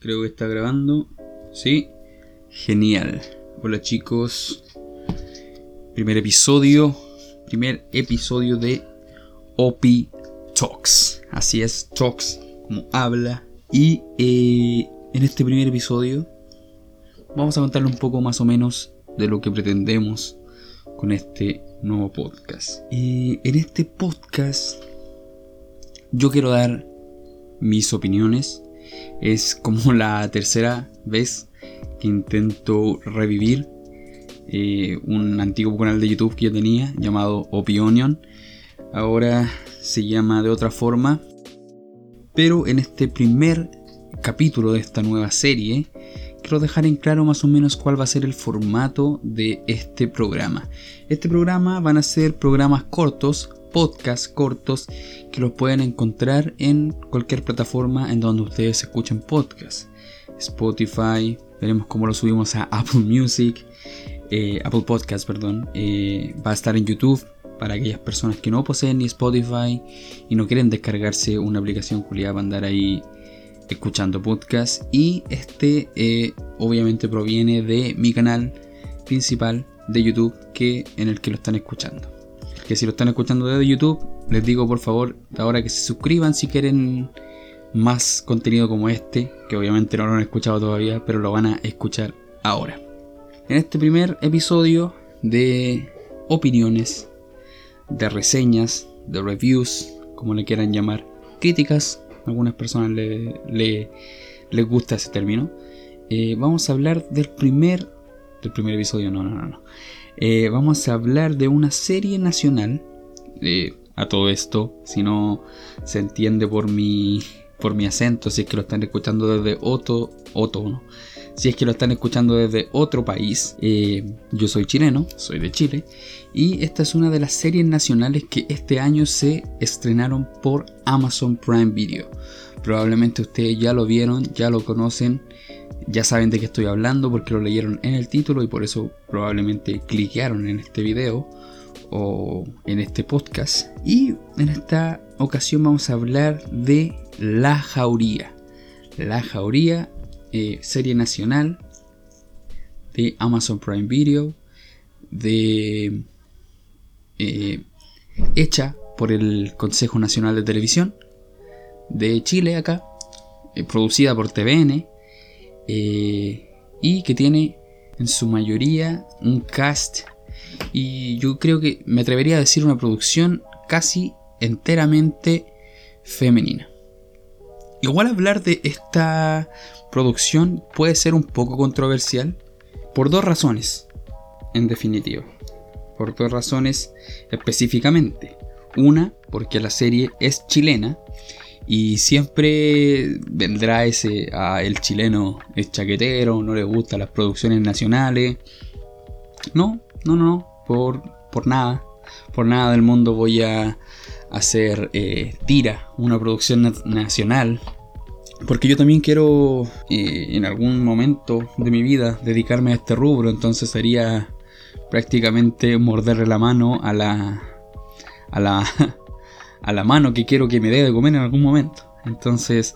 Creo que está grabando. Sí. Genial. Hola chicos. Primer episodio. Primer episodio de OPI Talks. Así es, Talks como habla. Y eh, en este primer episodio vamos a contarle un poco más o menos de lo que pretendemos con este nuevo podcast. Y en este podcast yo quiero dar mis opiniones es como la tercera vez que intento revivir eh, un antiguo canal de YouTube que yo tenía llamado Opinion. Ahora se llama de otra forma. Pero en este primer capítulo de esta nueva serie, quiero dejar en claro más o menos cuál va a ser el formato de este programa. Este programa van a ser programas cortos podcasts cortos que los pueden encontrar en cualquier plataforma en donde ustedes escuchen podcasts. Spotify, veremos cómo lo subimos a Apple Music, eh, Apple Podcasts, perdón. Eh, va a estar en YouTube para aquellas personas que no poseen ni Spotify y no quieren descargarse una aplicación culiada para andar ahí escuchando podcasts. Y este eh, obviamente proviene de mi canal principal de YouTube que, en el que lo están escuchando que si lo están escuchando desde YouTube, les digo por favor ahora que se suscriban si quieren más contenido como este, que obviamente no lo han escuchado todavía, pero lo van a escuchar ahora. En este primer episodio de opiniones, de reseñas, de reviews, como le quieran llamar, críticas, algunas personas le, les gusta ese término, eh, vamos a hablar del primer, del primer episodio, no, no, no eh, vamos a hablar de una serie nacional. Eh, a todo esto, si no se entiende por mi, por mi acento, si es que lo están escuchando desde otro, otro si es que lo están escuchando desde otro país. Eh, yo soy chileno, soy de Chile, y esta es una de las series nacionales que este año se estrenaron por Amazon Prime Video. Probablemente ustedes ya lo vieron, ya lo conocen. Ya saben de qué estoy hablando porque lo leyeron en el título y por eso probablemente cliquearon en este video o en este podcast. Y en esta ocasión vamos a hablar de La Jauría. La Jauría, eh, serie nacional de Amazon Prime Video, de eh, hecha por el Consejo Nacional de Televisión de Chile acá, eh, producida por TVN eh, y que tiene en su mayoría un cast y yo creo que me atrevería a decir una producción casi enteramente femenina. Igual hablar de esta producción puede ser un poco controversial por dos razones, en definitiva. Por dos razones específicamente. Una, porque la serie es chilena y siempre vendrá ese, a el chileno es chaquetero, no le gustan las producciones nacionales. No, no, no, por, por nada. Por nada del mundo voy a hacer eh, Tira, una producción nacional. Porque yo también quiero eh, en algún momento de mi vida dedicarme a este rubro. Entonces sería prácticamente morderle la mano a la, a la, a la mano que quiero que me dé de comer en algún momento. Entonces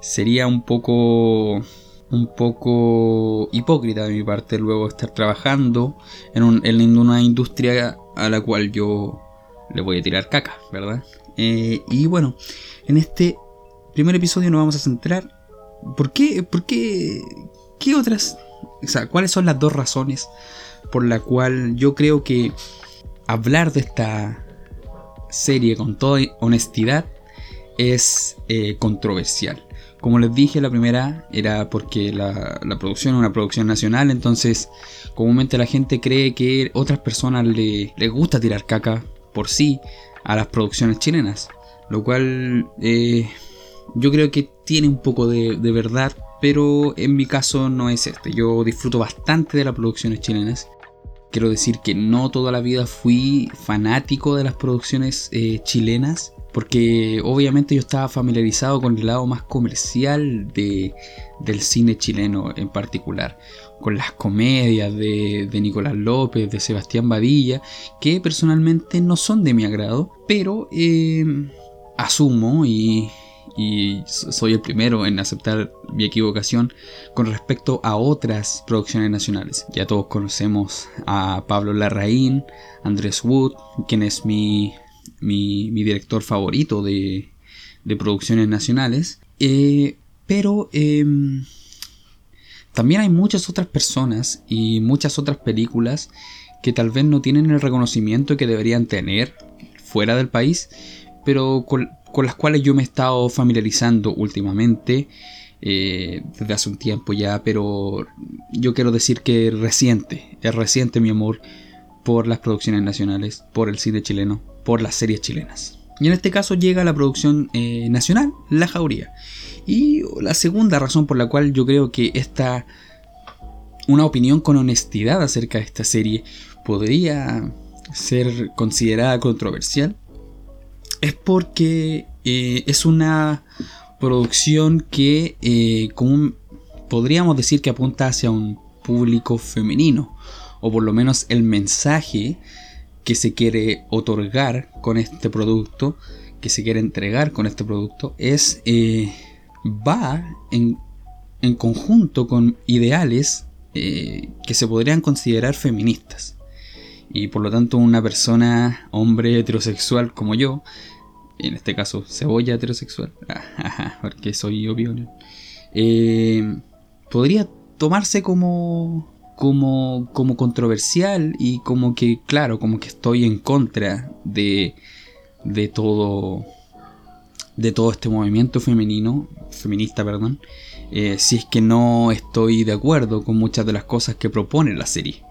sería un poco un poco hipócrita de mi parte luego estar trabajando en, una industria a la cual yo le voy a tirar caca, ¿verdad? Eh, y bueno, en este primer episodio nos vamos a centrar. ¿Por qué? ¿Por qué? ¿Qué otras? O sea, ¿cuáles son las dos razones por la cual yo creo que hablar de esta serie con toda honestidad es eh, controversial. Como les dije, la primera era porque la, producción es una producción nacional, entonces comúnmente la gente cree que otras personas le, les gusta tirar caca por sí a las producciones chilenas, lo cual eh, yo creo que tiene un poco de, de verdad, pero en mi caso no es este. Yo disfruto bastante de las producciones chilenas quiero decir que no toda la vida fui fanático de las producciones eh, chilenas, porque obviamente yo estaba familiarizado con el lado más comercial de, del cine chileno en particular, con las comedias de, Nicolás López, de Sebastián Badilla, que personalmente no son de mi agrado, pero eh, asumo y, y soy el primero en aceptar mi equivocación con respecto a otras producciones nacionales. Ya todos conocemos a Pablo Larraín, Andrés Wood, quien es mi, mi, director favorito de, de producciones nacionales. Eh, pero em, también hay muchas otras personas y muchas otras películas que tal vez no tienen el reconocimiento que deberían tener fuera del país, pero las cuales yo me he estado familiarizando últimamente, eh, desde hace un tiempo ya, pero yo quiero decir que es reciente, es reciente mi amor por las producciones nacionales, por el cine chileno, por las series chilenas. Y en este caso llega la producción eh, nacional, La Jauría. Y la segunda razón por la cual yo creo que esta, una opinión con honestidad acerca de esta serie podría ser considerada controversial es porque eh, es una producción que eh, podríamos decir que apunta hacia un público femenino o por lo menos el mensaje que se quiere otorgar con este producto que se quiere entregar con este producto es eh, va en, en, conjunto con ideales que se podrían considerar feministas y por lo tanto una persona, hombre heterosexual como yo, en este caso cebolla heterosexual, porque soy obvio, eh, podría tomarse como, como, como controversial y como que, claro, como que estoy en contra de, de todo de todo este movimiento femenino, feminista, perdón, eh, si es que no estoy de acuerdo con muchas de las cosas que propone la serie.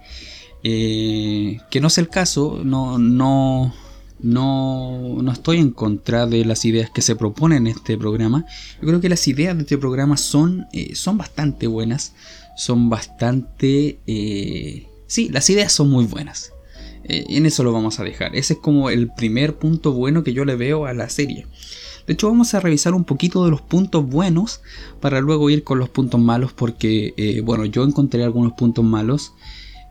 Eh, que no es el caso, no, no, no, no estoy en contra de las ideas que se proponen en este programa. Yo creo que las ideas de este programa son, eh, son bastante buenas, son bastante... Eh, sí, las ideas son muy buenas. en eso lo vamos a dejar. Ese es como el primer punto bueno que yo le veo a la serie. De hecho, vamos a revisar un poquito de los puntos buenos para luego ir con los puntos malos porque, bueno, yo encontré algunos puntos malos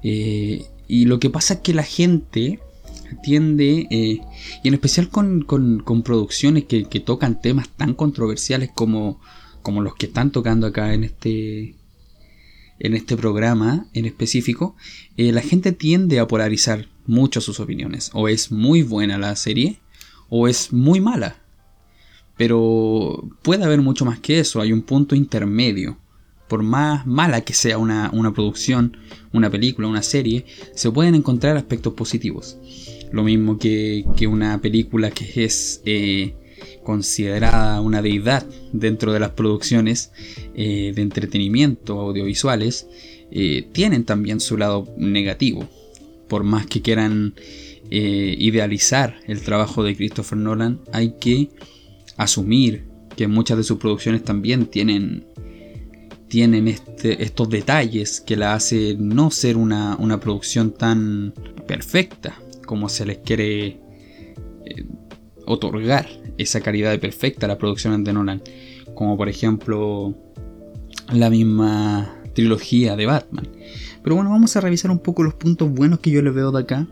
eh, y lo que pasa es que la gente tiende, eh, y en especial con, producciones que, tocan temas tan controversiales como, como los que están tocando acá en este, en este programa en específico, eh, la gente tiende a polarizar mucho sus opiniones. O es muy buena la serie, o es muy mala. Pero puede haber mucho más que eso, hay un punto intermedio por más mala que sea una, producción, una película, una serie, se pueden encontrar aspectos positivos. Lo mismo que, una película que es eh, considerada una deidad dentro de las producciones eh, de entretenimiento audiovisuales, eh, tienen también su lado negativo. Por más que quieran idealizar el trabajo de Christopher Nolan, hay que asumir que muchas de sus producciones también tienen tienen este, estos detalles que la hace no ser una, producción tan perfecta como se les quiere eh, otorgar esa calidad de perfecta a la producción de Nolan. Como por ejemplo la misma trilogía de Batman. Pero bueno, vamos a revisar un poco los puntos buenos que yo le veo de acá.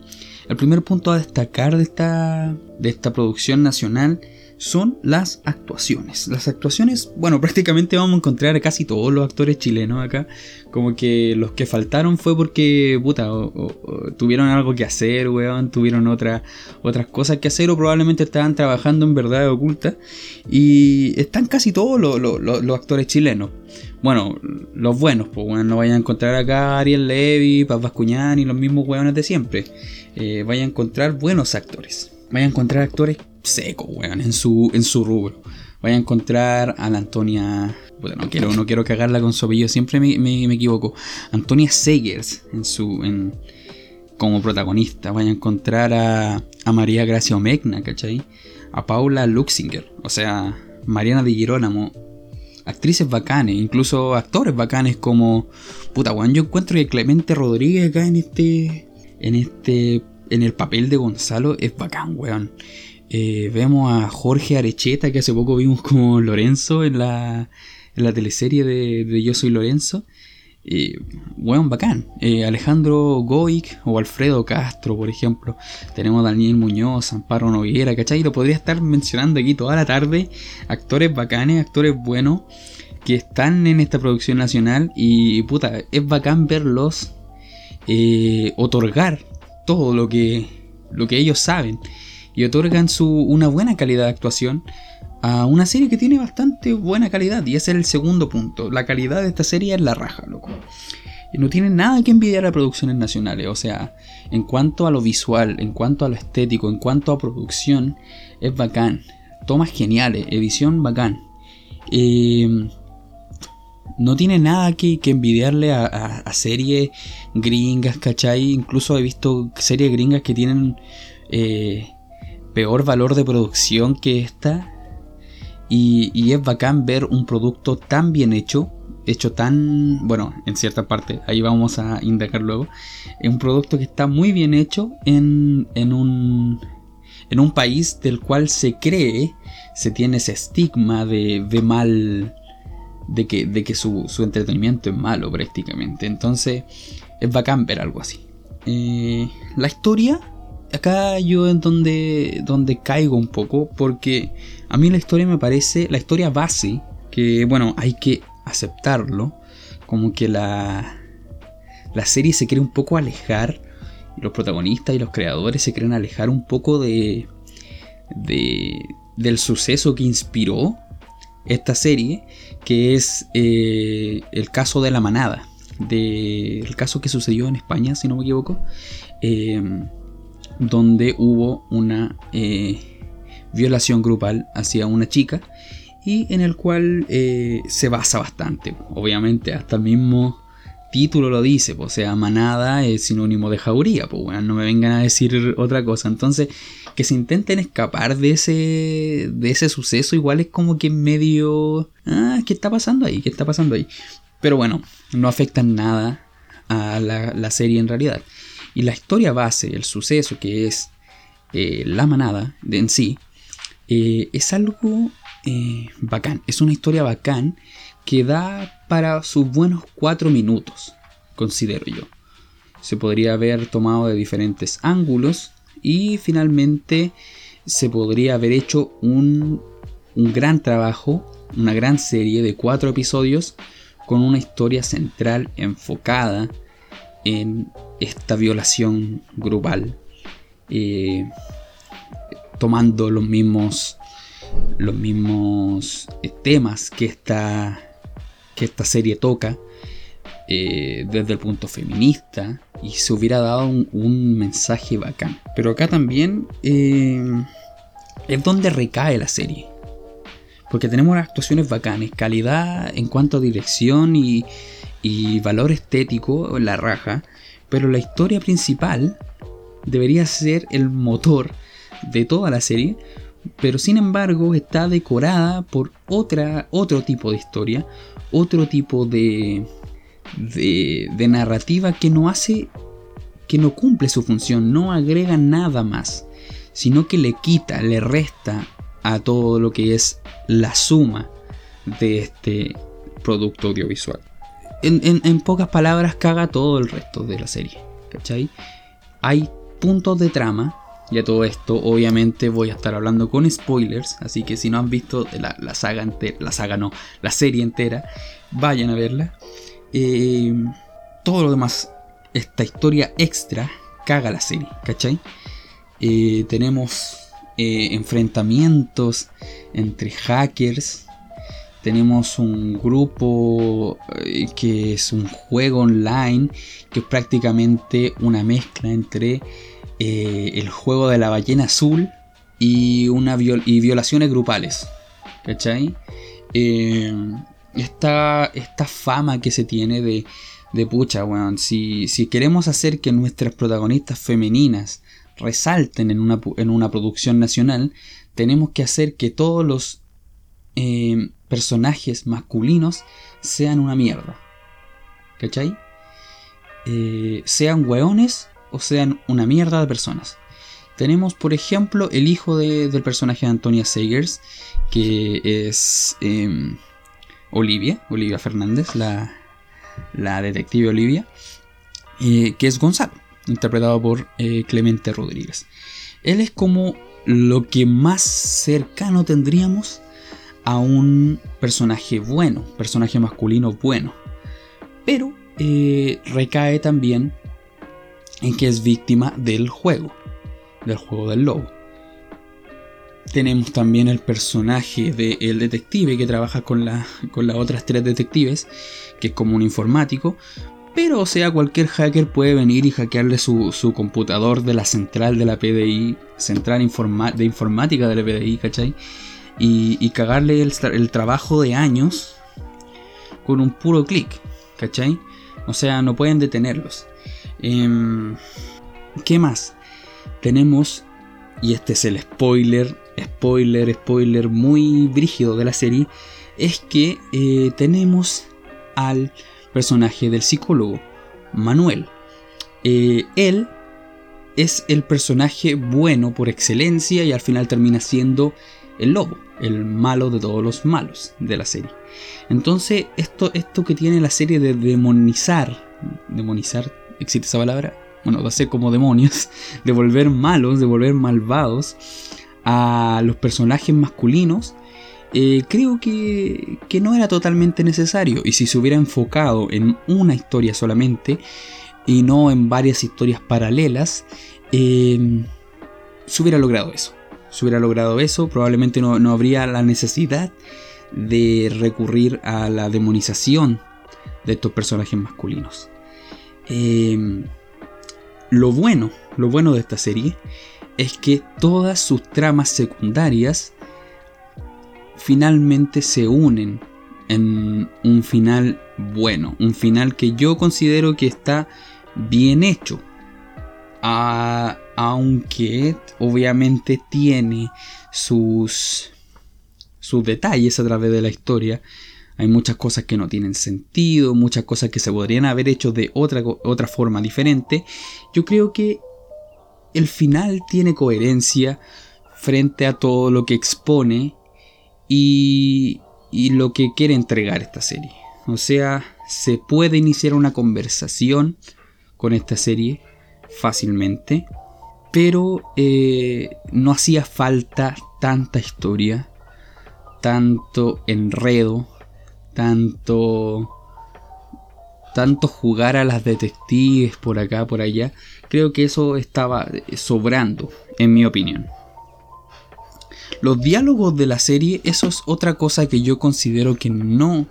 El primer punto a destacar de esta, de esta producción nacional son las actuaciones. Las actuaciones, bueno, prácticamente vamos a encontrar a casi todos los actores chilenos acá. Como que los que faltaron fue porque, puta, tuvieron algo que hacer, weón, tuvieron otra, otras cosas que hacer o probablemente estaban trabajando en verdad oculta. Y están casi todos los, actores chilenos. Bueno, los buenos, pues bueno, no vayan a encontrar acá a Ariel Levy, Paz Bascuñán y los mismos weones de siempre. Eh, vayan a encontrar buenos actores. Vayan a encontrar actores seco, weón, en su, en su rubro. Vaya a encontrar a la Antonia. Bueno, no quiero, no quiero cagarla con su siempre me, equivoco. Antonia Segers en su. En, como protagonista. Vaya a encontrar a, a María Gracia Omegna, ¿cachai? A Paula Luxinger, o sea, Mariana de Girolamo. Actrices bacanes, incluso actores bacanes como. Puta, weón, yo encuentro que Clemente Rodríguez acá en este. En este. En el papel de Gonzalo es bacán, weón. Eh, vemos a Jorge Arecheta, que hace poco vimos como Lorenzo en la, en la teleserie de, Yo Soy Lorenzo. eh, weón, bacán. Eh, Alejandro Goic o Alfredo Castro, por ejemplo. Tenemos Daniel Muñoz, Amparo Noguera, ¿cachai? Lo podría estar mencionando aquí toda la tarde. Actores bacanes, actores buenos que están en esta producción nacional y puta, es bacán verlos eh, otorgar todo lo que, lo que ellos saben y otorgan su, una buena calidad de actuación a una serie que tiene bastante buena calidad. Y ese es el segundo punto. La calidad de esta serie es la raja, loco. No tiene nada que envidiar a producciones nacionales. O sea, en cuanto a lo visual, en cuanto a lo estético, en cuanto a producción, es bacán. Tomas geniales, edición bacán. Eh, no tiene nada que, envidiarle a, series gringas, ¿cachai? Incluso he visto series gringas que tienen eh, peor valor de producción que esta. Y, es bacán ver un producto tan bien hecho, hecho tan, bueno, en cierta parte, ahí vamos a indagar luego, es un producto que está muy bien hecho en, en, un, en un país del cual se cree, se tiene ese estigma de, de mal, de que, de que su, entretenimiento es malo prácticamente. Entonces es bacán ver algo así. Eh, la historia acá yo en donde, donde caigo un poco, porque a mí la historia me parece, la historia base, que bueno, hay que aceptarlo, como que la, la serie se quiere un poco alejar, los protagonistas y los creadores se quieren alejar un poco de, de del suceso que inspiró esta serie, que es eh, el caso de la manada, de, el caso que sucedió en España, si no me equivoco. Eh, donde hubo una eh, violación grupal hacia una chica y en el cual eh, se basa bastante. Obviamente, hasta el mismo título lo dice, o sea, manada es sinónimo de jauría, pues bueno, no me vengan a decir otra cosa. Entonces, que se intenten escapar de ese, de ese suceso, igual es como que medio... Ah, ¿qué está pasando ahí? ¿Qué está pasando ahí? Pero bueno, no afecta nada a la serie en realidad. Y la historia base, el suceso que es eh, la manada de en sí, eh, es algo eh, bacán. Es una historia bacán que da para sus buenos cuatro minutos, considero yo. Se podría haber tomado de diferentes ángulos y finalmente se podría haber hecho un, un gran trabajo, una gran serie de cuatro episodios con una historia central enfocada en esta violación grupal, eh, tomando los mismos, los mismos eh, temas que esta, que esta serie toca eh, desde el punto feminista y se hubiera dado un, mensaje bacán. Pero acá también es donde recae la serie. Porque tenemos actuaciones bacanes, calidad en cuanto a dirección y, y valor estético, la raja. Pero la historia principal debería ser el motor de toda la serie, pero sin embargo está decorada por otra, otro tipo de historia, otro tipo de, de, de narrativa que no hace, que no cumple su función, no agrega nada más, sino que le quita, le resta a todo lo que es la suma de este producto audiovisual en, pocas palabras, caga todo el resto de la serie. ¿Cachai? Hay puntos de trama. Y a todo esto, obviamente, voy a estar hablando con spoilers. Así que si no han visto la, saga entera, la saga no, la serie entera, vayan a verla. Eh, todo lo demás, esta historia extra, caga la serie, ¿cachai? Eh, tenemos eh, enfrentamientos entre hackers tenemos un grupo eh, que es un juego online, que es prácticamente una mezcla entre eh, el juego de la ballena azul y, una y violaciones grupales. ¿Cachai? Eh, esta, esta, fama que se tiene de, de pucha, weón. Si, si, queremos hacer que nuestras protagonistas femeninas resalten en una, en una producción nacional, tenemos que hacer que todos los personajes masculinos sean una mierda. ¿Cachai? Eh, sean hueones o sean una mierda de personas. Tenemos, por ejemplo, el hijo del personaje de Antonia Sagers, que es em, Olivia, Olivia Fernández, la, la detective Olivia, eh, que es Gonzalo, interpretado por eh, Clemente Rodríguez. Él es como lo que más cercano tendríamos a un personaje bueno, personaje masculino bueno. Pero eh, recae también en que es víctima del juego, del juego del lobo. Tenemos también el personaje del detective que trabaja con, con las otras tres detectives, que es como un informático, pero o sea, cualquier hacker puede venir y hackearle su, computador de la central de la PDI, central de informática de la PDI, ¿cachai? Y, cagarle el, trabajo de años con un puro clic, ¿cachai? O sea, no pueden detenerlos. Em, ¿Qué más? Tenemos, y este es el spoiler, spoiler, spoiler muy brígido de la serie, es que eh, tenemos al personaje del psicólogo, Manuel. Eh, él es el personaje bueno por excelencia y al final termina siendo el lobo, el malo de todos los malos de la serie. Entonces, esto, esto que tiene la serie de demonizar, demonizar, ¿existe esa palabra? Bueno, de hacer como demonios, de volver malos, de volver malvados a los personajes masculinos, eh, creo que, no era totalmente necesario. Y si se hubiera enfocado en una historia solamente y no en varias historias paralelas, eh, se hubiera logrado eso. Se hubiera logrado eso, probablemente no, habría la necesidad de recurrir a la demonización de estos personajes masculinos. Eh, lo bueno, lo bueno de esta serie es que todas sus tramas secundarias finalmente se unen en un final bueno, un final que yo considero que está bien hecho. Aunque obviamente tiene sus, sus detalles a través de la historia. Hay muchas cosas que no tienen sentido, muchas cosas que se podrían haber hecho de otra, otra forma diferente. Yo creo que el final tiene coherencia frente a todo lo que expone y, lo que quiere entregar esta serie. O sea, se puede iniciar una conversación con esta serie fácilmente, pero eh, no hacía falta tanta historia, tanto enredo, tanto tanto jugar a las detectives por acá, por allá, creo que eso estaba sobrando, en mi opinión. Los diálogos de la serie, eso es otra cosa que yo considero que no,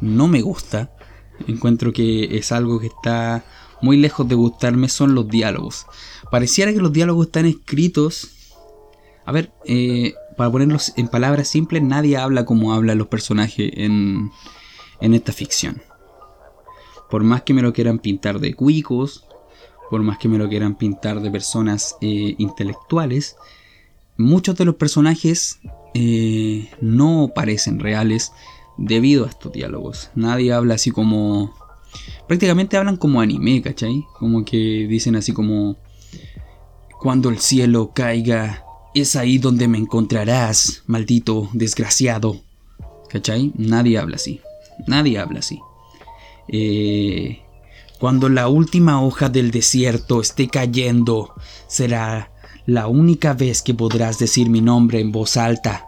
no me gusta. Encuentro que es algo que está muy lejos de gustarme, son los diálogos. Pareciera que los diálogos están escritos... A ver, eh, para ponerlos en palabras simples, nadie habla como hablan los personajes en, en esta ficción. Por más que me lo quieran pintar de cuicos, por más que me lo quieran pintar de personas eh, intelectuales, muchos de los personajes eh, no parecen reales debido a estos diálogos. Nadie habla así como... Prácticamente hablan como anime, ¿cachai? Como que dicen así como... Cuando el cielo caiga, es ahí donde me encontrarás, maldito desgraciado. ¿Cachai? Nadie habla así. Nadie habla así. Eh, cuando la última hoja del desierto esté cayendo, será la única vez que podrás decir mi nombre en voz alta.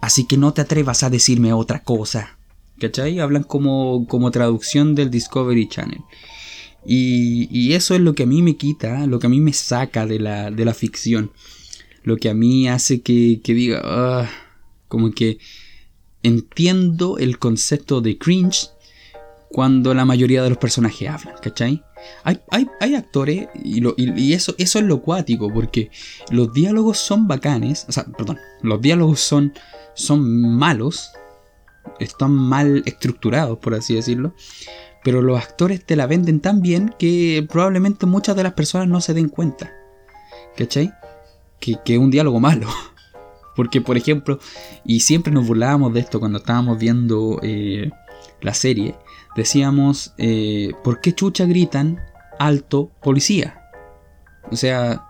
Así que no te atrevas a decirme otra cosa. ¿Cachai? Hablan como, como traducción del Discovery Channel. Y, eso es lo que a mí me quita, lo que a mí me saca de la, de la ficción. Lo que a mí hace que, que diga, ah", como que entiendo el concepto de cringe cuando la mayoría de los personajes hablan, ¿cachai? Hay, actores, y, eso, eso es lo cuático, porque los diálogos son bacanes, o sea, perdón, los diálogos son, son malos, están mal estructurados, por así decirlo, pero los actores te la venden tan bien que probablemente muchas de las personas no se den cuenta, ¿cachai? Que, es un diálogo malo. Porque, por ejemplo, y siempre nos burlábamos de esto cuando estábamos viendo eh, la serie, decíamos, eh, ¿por qué chucha gritan alto policía? O sea,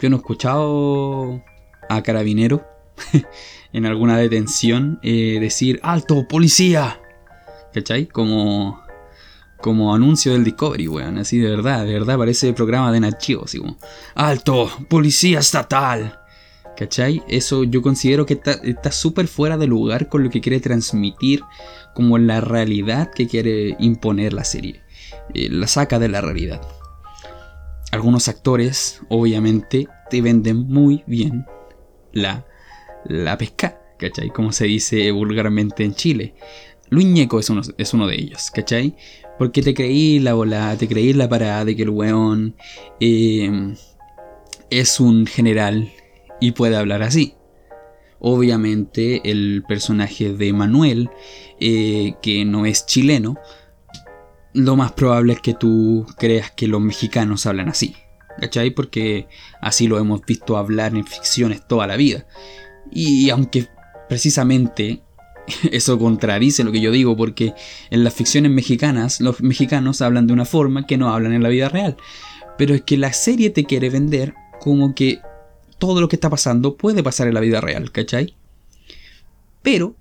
yo no he escuchado a carabinero en alguna detención eh, decir alto policía. ¿cachai? Como, como anuncio del Discovery, weón. Así de verdad, de verdad parece programa de Nachivo, así como, ¡Alto! ¡Policía estatal! ¿Cachai? Eso yo considero que está súper fuera de lugar con lo que quiere transmitir, como la realidad que quiere imponer la serie. Eh, la saca de la realidad. Algunos actores, obviamente, te venden muy bien la, la pesca, ¿cachai? Como se dice vulgarmente en Chile. Luis es uno, es uno de ellos, ¿cachai? Porque te creí la bola, te creí la parada de que el weón eh, es un general y puede hablar así. Obviamente el personaje de Manuel, eh, que no es chileno, lo más probable es que tú creas que los mexicanos hablan así. ¿Cachai? Porque así lo hemos visto hablar en ficciones toda la vida. Y aunque precisamente eso contradice lo que yo digo, porque en las ficciones mexicanas los mexicanos hablan de una forma que no hablan en la vida real. Pero es que la serie te quiere vender como que todo lo que está pasando puede pasar en la vida real, ¿cachai? Pero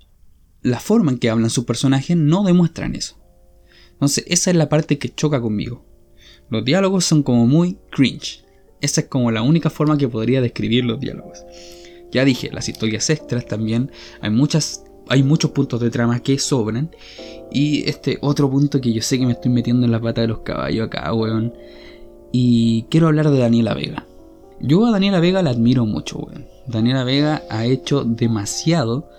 la forma en que hablan sus personajes no demuestran eso. Entonces, esa es la parte que choca conmigo. Los diálogos son como muy cringe. Esa es como la única forma que podría describir los diálogos. Ya dije, las historias extras también. Hay muchas. Hay muchos puntos de trama que sobran. Y este otro punto que yo sé que me estoy metiendo en la pata de los caballos acá, weón. Y quiero hablar de Daniela Vega. Yo a Daniela Vega la admiro mucho, weón. Daniela Vega ha hecho demasiado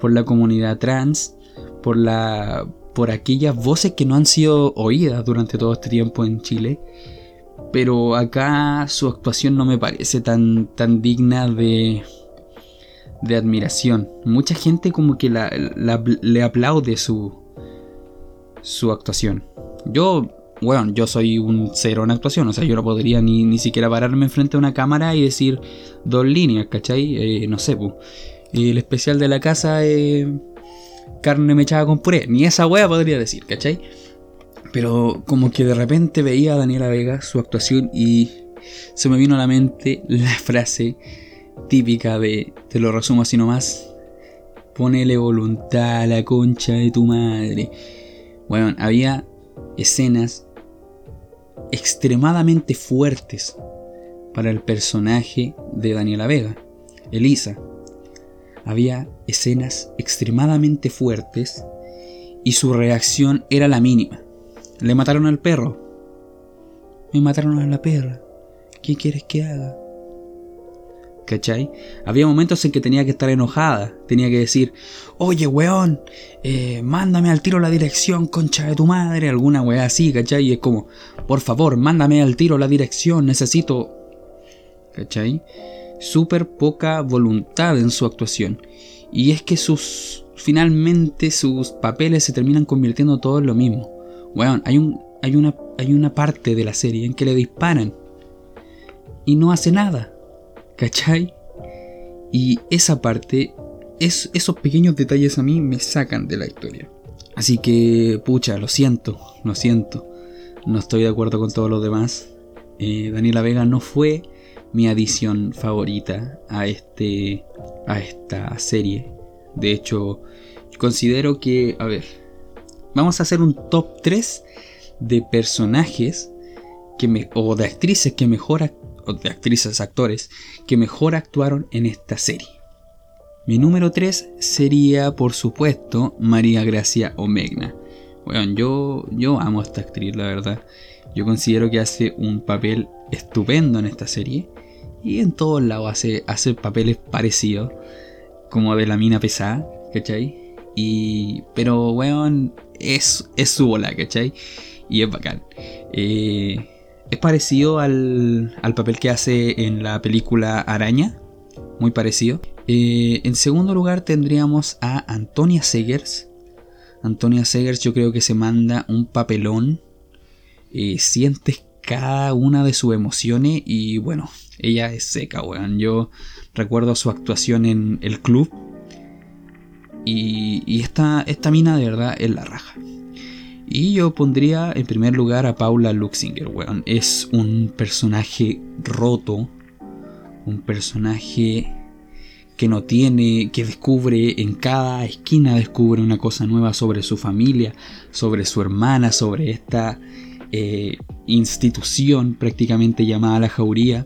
por la comunidad trans, por la por aquellas voces que no han sido oídas durante todo este tiempo en Chile. Pero acá su actuación no me parece tan, tan digna de, de admiración. Mucha gente como que le aplaude su, su actuación. Yo, bueno, yo soy un cero en actuación, o sea, yo no podría ni, ni siquiera pararme enfrente de una cámara y decir dos líneas, ¿cachai? Eh, no sé, pues. El especial de la casa eh, carne mechada con puré. Ni esa wea podría decir, ¿cachai? Pero como que de repente veía a Daniela Vega su actuación y se me vino a la mente la frase típica de, te lo resumo así nomás, ponele voluntad a la concha de tu madre. Bueno, había escenas extremadamente fuertes para el personaje de Daniela Vega, Elisa había escenas extremadamente fuertes y su reacción era la mínima. Le mataron al perro. Me mataron a la perra. ¿Qué quieres que haga? ¿Cachai? Había momentos en que tenía que estar enojada. Tenía que decir, oye, weón, eh, mándame al tiro la dirección, concha de tu madre. Alguna weá así, ¿cachai? Y es como, por favor, mándame al tiro la dirección, necesito... ¿Cachai? súper poca voluntad en su actuación. Y es que sus. Finalmente sus papeles se terminan convirtiendo todos en lo mismo. Bueno, hay, un, hay, una, hay una parte de la serie en que le disparan. Y no hace nada. ¿Cachai? Y esa parte, es, esos pequeños detalles a mí me sacan de la historia. Así que, pucha, lo siento, lo siento. No estoy de acuerdo con todos los demás. Eh, Daniela Vega no fue mi adición favorita a, este, a esta serie. De hecho, considero que, a ver, vamos a hacer un top 3 de personajes o de actrices que mejor, de actrices, actores, que mejor actuaron en esta serie. Mi número 3 sería, por supuesto, María Gracia Omegna. Bueno, yo, yo amo esta actriz, la verdad. Yo considero que hace un papel estupendo en esta serie. Y en todos lados hace, hace papeles parecidos, como de la mina pesada, ¿cachai? Y, pero, weón, es, es su bola, ¿cachai? Y es bacán. Eh, es parecido al, al, papel que hace en la película Araña, muy parecido. Eh, en segundo lugar tendríamos a Antonia Segers. Antonia Segers yo creo que se manda un papelón. Eh, sientes cada una de sus emociones y bueno, ella es seca, weón. Yo recuerdo su actuación en el club. Y, esta, esta mina de verdad es la raja. Y yo pondría en primer lugar a Paula Luxinger, weón. Es un personaje roto. Un personaje que no tiene, que descubre en cada esquina, descubre una cosa nueva sobre su familia, sobre su hermana, sobre esta eh, institución prácticamente llamada la jauría.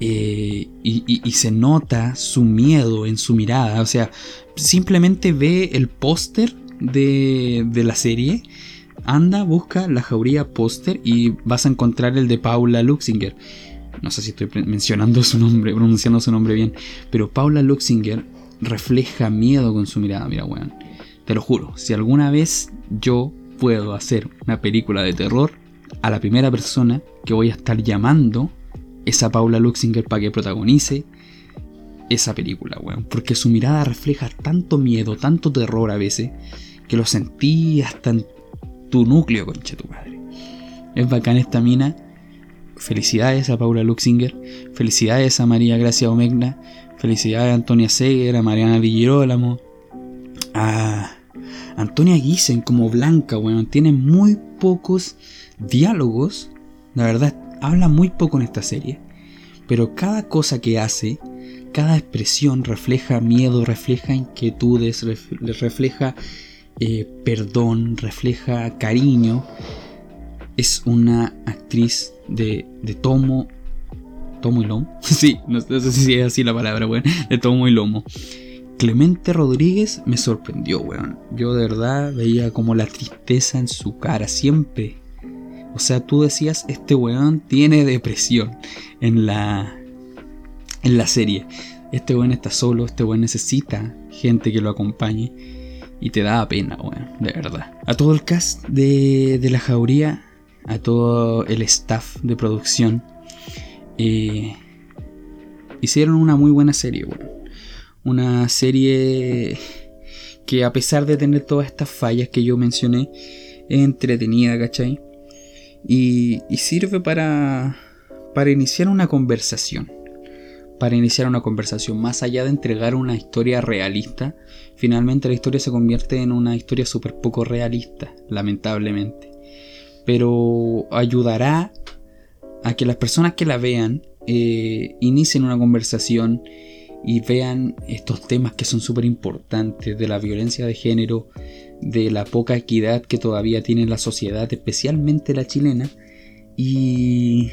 Eh, y, se nota su miedo en su mirada. O sea, simplemente ve el póster de, de, la serie. Anda, busca la jauría póster y vas a encontrar el de Paula Luxinger. No sé si estoy mencionando su nombre, pronunciando su nombre bien. Pero Paula Luxinger refleja miedo con su mirada. Mira, weón. Te lo juro, si alguna vez yo puedo hacer una película de terror, a la primera persona que voy a estar llamando es a Paula Luxinger para que protagonice esa película, weón. Porque su mirada refleja tanto miedo, tanto terror a veces, que lo sentí hasta en tu núcleo, concha tu madre. Es bacán esta mina. Felicidades a Paula Luxinger. Felicidades a María Gracia Omegna. Felicidades a Antonia Seger, a Mariana Villarolamo. A Antonia Giesen como Blanca, weón. Tiene muy pocos diálogos. La verdad, habla muy poco en esta serie. Pero cada cosa que hace, cada expresión refleja miedo, refleja inquietudes, refleja eh, perdón, refleja cariño. Es una actriz de, de tomo. ¿Tomo y lomo? sí, no, sé si es así la palabra, weón. De tomo y lomo. Clemente Rodríguez me sorprendió, weón. Yo de verdad veía como la tristeza en su cara, siempre. O sea, tú decías, este weón tiene depresión en la, en la serie. Este weón está solo, este weón necesita gente que lo acompañe. Y te da pena, weón, de verdad. A todo el cast de, de la jauría, a todo el staff de producción, eh, hicieron una muy buena serie, weón una serie que a pesar de tener todas estas fallas que yo mencioné, es entretenida, ¿cachai? Y, sirve para, para iniciar una conversación. Para iniciar una conversación, más allá de entregar una historia realista, finalmente la historia se convierte en una historia súper poco realista, lamentablemente. Pero ayudará a que las personas que la vean eh, inicien una conversación y vean estos temas que son súper importantes de la violencia de género, de la poca equidad que todavía tiene la sociedad, especialmente la chilena, y,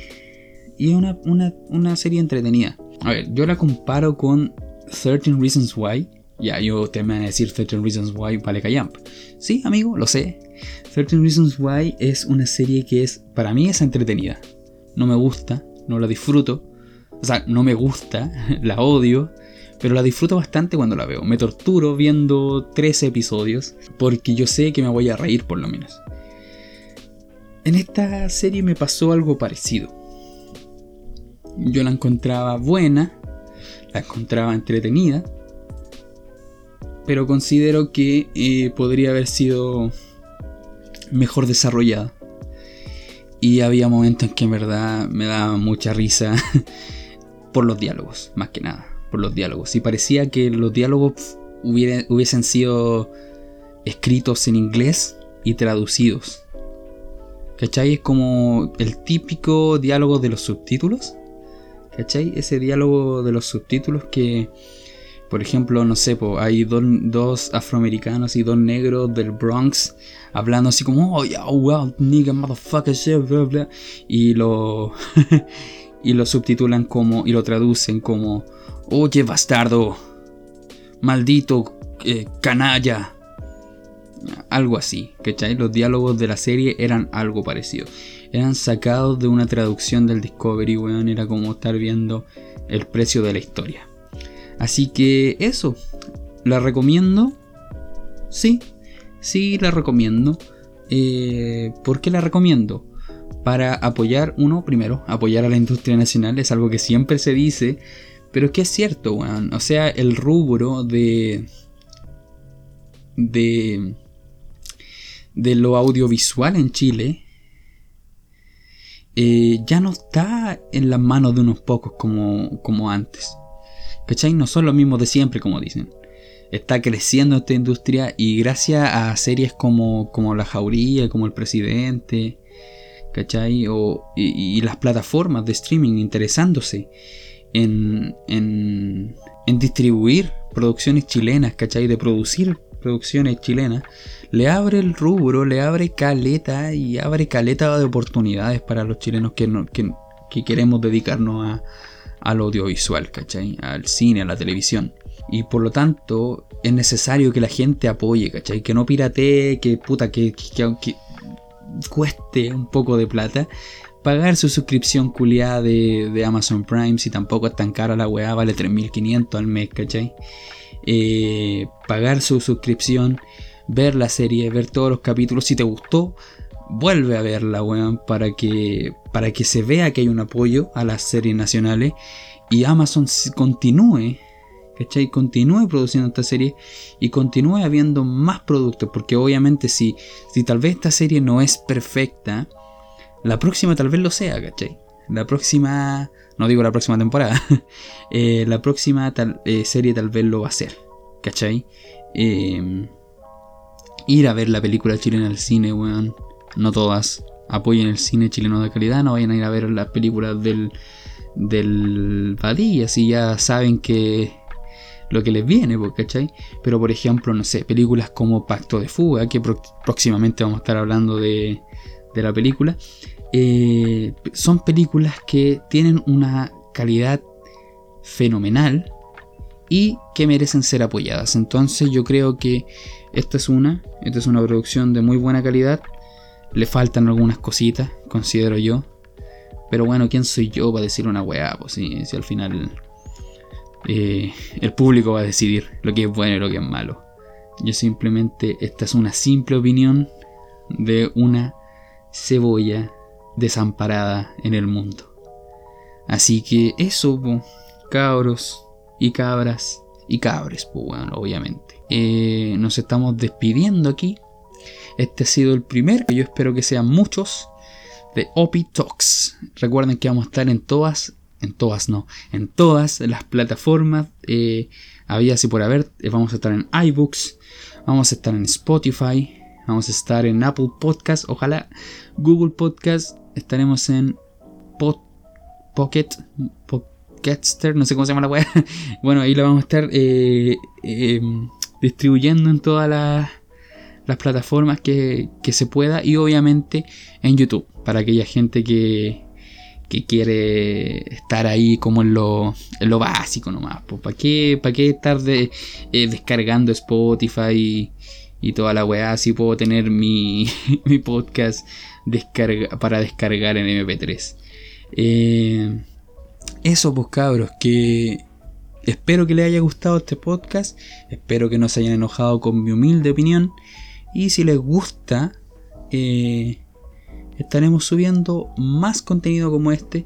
y es una, una, serie entretenida. A ver, yo la comparo con 13 Reasons Why. Ya, yo te me van a decir 13 Reasons Why vale callamp. Sí, amigo, lo sé. 13 Reasons Why es una serie que es, para mí es entretenida. No me gusta, no la disfruto, o sea, no me gusta, la odio, pero la disfruto bastante cuando la veo. Me torturo viendo 13 episodios porque yo sé que me voy a reír por lo menos. En esta serie me pasó algo parecido. Yo la encontraba buena, la encontraba entretenida, pero considero que eh, podría haber sido mejor desarrollada. Y había momentos en que en verdad me daba mucha risa por los diálogos, más que nada, por los diálogos. Y parecía que los diálogos hubiesen sido escritos en inglés y traducidos. ¿Cachai? Es como el típico diálogo de los subtítulos. ¿Cachai? Ese diálogo de los subtítulos que, por ejemplo, no sé, hay dos afroamericanos y dos negros del Bronx hablando así como, oh, yeah, nigga, motherfucker, blah, blah, y lo. y lo subtitulan como y lo traducen como oye bastardo maldito eh, canalla algo así ¿cachai? los diálogos de la serie eran algo parecido eran sacados de una traducción del Discovery weón era como estar viendo el precio de la historia así que eso la recomiendo sí sí la recomiendo eh, ¿por qué la recomiendo? para apoyar, uno, primero, apoyar a la industria nacional, es algo que siempre se dice, pero que es cierto, weón. O sea, el rubro de. de. de lo audiovisual en Chile. Eh, ya no está en las manos de unos pocos como, como antes. ¿Cachai? No son los mismos de siempre, como dicen. Está creciendo esta industria y gracias a series como, como La Jauría, como El Presidente, ¿cachai? O, y, las plataformas de streaming interesándose en, en, en distribuir producciones chilenas, ¿cachai? De producir producciones chilenas, le abre el rubro, le abre caleta y abre caleta de oportunidades para los chilenos que, que, queremos dedicarnos a, al audiovisual, ¿cachai? Al cine, a la televisión. Y por lo tanto, es necesario que la gente apoye, ¿cachai? Que no piratee, que puta, que, que, cueste un poco de plata. Pagar su suscripción culiada de, de, Amazon Prime, si tampoco es tan cara la weá, vale 3.500 al mes, ¿cachai? Eh, pagar su suscripción, ver la serie, ver todos los capítulos. Si te gustó, vuelve a verla, weón, para que, para que se vea que hay un apoyo a las series nacionales y Amazon continúe, ¿cachai? Continúe produciendo esta serie y continúe habiendo más productos, porque obviamente si, si tal vez esta serie no es perfecta, la próxima tal vez lo sea, ¿cachai? La próxima no digo la próxima temporada, eh, la próxima eh, serie tal vez lo va a hacer, ¿cachai? Em, ir a ver la película chilena al cine, weón. No todas. Apoyen el cine chileno de calidad, no vayan a ir a ver las películas del, del Badí, así ya saben que lo que les viene, ¿cachai? Pero por ejemplo, no sé, películas como Pacto de Fuga, que próximamente vamos a estar hablando de, de la película, eh, son películas que tienen una calidad fenomenal y que merecen ser apoyadas. Entonces yo creo que esta es una, esta es una producción de muy buena calidad. Le faltan algunas cositas, considero yo. Pero bueno, ¿quién soy yo para decir una weá? Pues si, al final eh, el público va a decidir lo que es bueno y lo que es malo. Yo simplemente, esta es una simple opinión de una cebolla desamparada en el mundo. Así que eso, cabros y cabras y cabres, bueno, obviamente. Eh, nos estamos despidiendo aquí. Este ha sido el primer, yo espero que sean muchos, de Opi Talks. Recuerden que vamos a estar en todas, en todas no, en todas las plataformas. Eh, había así por haber, eh, vamos a estar en iBooks, vamos a estar en Spotify, vamos a estar en Apple Podcast, ojalá Google Podcast estaremos en Pocket, Pocketster, no sé cómo se llama la web. bueno, ahí lo vamos a estar eh, eh, distribuyendo en todas las, plataformas que, se pueda y obviamente en YouTube para aquella gente que, que quiere estar ahí como en lo, lo básico nomás. ¿Para qué, qué estar de, eh, descargando Spotify y, y, toda la weá si puedo tener mi, mi podcast para descargar en MP3. Eh, eso pues cabros, que espero que les haya gustado este podcast, espero que no se hayan enojado con mi humilde opinión y si les gusta eh, estaremos subiendo más contenido como este.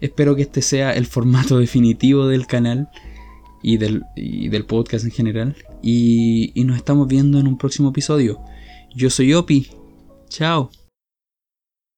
Espero que este sea el formato definitivo del canal y del, del podcast en general. Y, nos estamos viendo en un próximo episodio. Yo soy Opi. Chao.